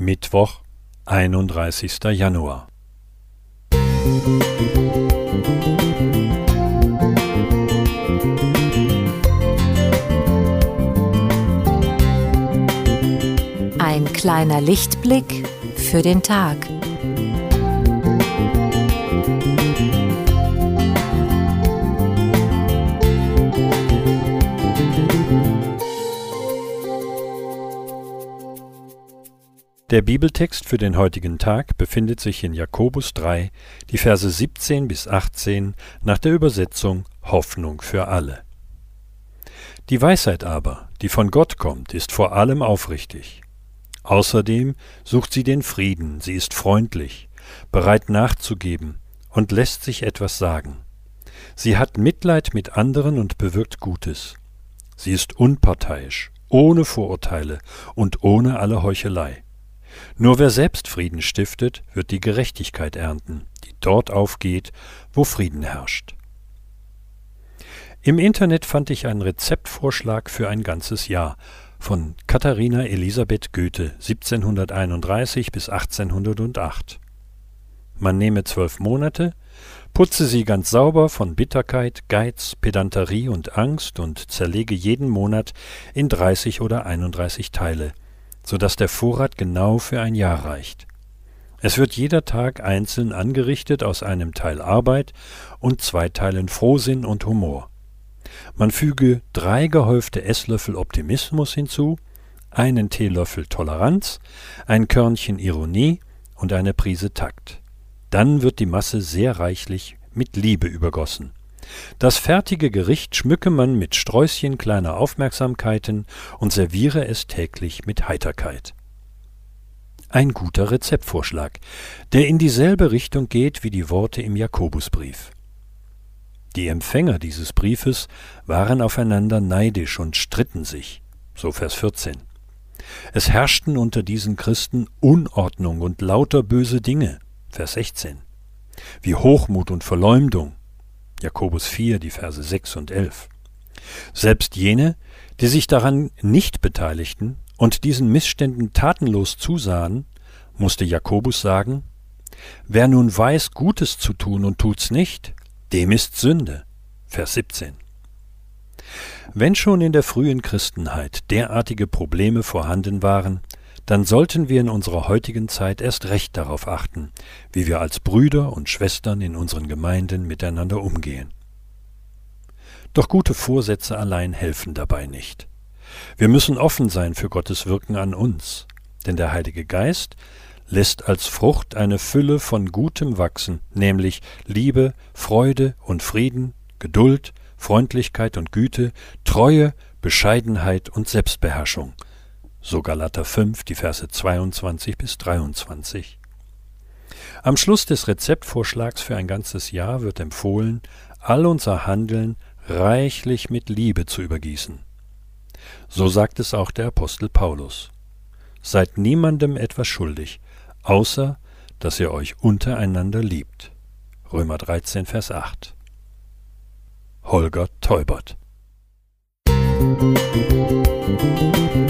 Mittwoch, einunddreißigster Januar. Ein kleiner Lichtblick für den Tag. Der Bibeltext für den heutigen Tag befindet sich in Jakobus 3, die Verse 17 bis 18 nach der Übersetzung Hoffnung für alle. Die Weisheit aber, die von Gott kommt, ist vor allem aufrichtig. Außerdem sucht sie den Frieden, sie ist freundlich, bereit nachzugeben und lässt sich etwas sagen. Sie hat Mitleid mit anderen und bewirkt Gutes. Sie ist unparteiisch, ohne Vorurteile und ohne alle Heuchelei. Nur wer selbst Frieden stiftet, wird die Gerechtigkeit ernten, die dort aufgeht, wo Frieden herrscht. Im Internet fand ich einen Rezeptvorschlag für ein ganzes Jahr von Katharina Elisabeth Goethe 1731 bis 1808. Man nehme zwölf Monate, putze sie ganz sauber von Bitterkeit, Geiz, Pedanterie und Angst und zerlege jeden Monat in 30 oder 31 Teile, so dass der Vorrat genau für ein Jahr reicht. Es wird jeder Tag einzeln angerichtet aus einem Teil Arbeit und zwei Teilen Frohsinn und Humor. Man füge drei gehäufte Esslöffel Optimismus hinzu, einen Teelöffel Toleranz, ein Körnchen Ironie und eine Prise Takt. Dann wird die Masse sehr reichlich mit Liebe übergossen. Das fertige Gericht schmücke man mit Sträußchen kleiner Aufmerksamkeiten und serviere es täglich mit Heiterkeit. Ein guter Rezeptvorschlag, der in dieselbe Richtung geht wie die Worte im Jakobusbrief. Die Empfänger dieses Briefes waren aufeinander neidisch und stritten sich, so Vers 14. Es herrschten unter diesen Christen Unordnung und lauter böse Dinge, Vers 16, wie Hochmut und Verleumdung, Jakobus 4, die Verse 6 und 11. Selbst jene, die sich daran nicht beteiligten und diesen Missständen tatenlos zusahen, musste Jakobus sagen, Wer nun weiß, Gutes zu tun und tut's nicht, dem ist Sünde. Vers 17. Wenn schon in der frühen Christenheit derartige Probleme vorhanden waren, dann sollten wir in unserer heutigen Zeit erst recht darauf achten, wie wir als Brüder und Schwestern in unseren Gemeinden miteinander umgehen. Doch gute Vorsätze allein helfen dabei nicht. Wir müssen offen sein für Gottes Wirken an uns, denn der Heilige Geist lässt als Frucht eine Fülle von Gutem wachsen, nämlich Liebe, Freude und Frieden, Geduld, Freundlichkeit und Güte, Treue, Bescheidenheit und Selbstbeherrschung. So Galater 5, die Verse 22 bis 23. Am Schluss des Rezeptvorschlags für ein ganzes Jahr wird empfohlen, all unser Handeln reichlich mit Liebe zu übergießen. So sagt es auch der Apostel Paulus. Seid niemandem etwas schuldig, außer dass ihr euch untereinander liebt. Römer 13, Vers 8. Holger Teubert Musik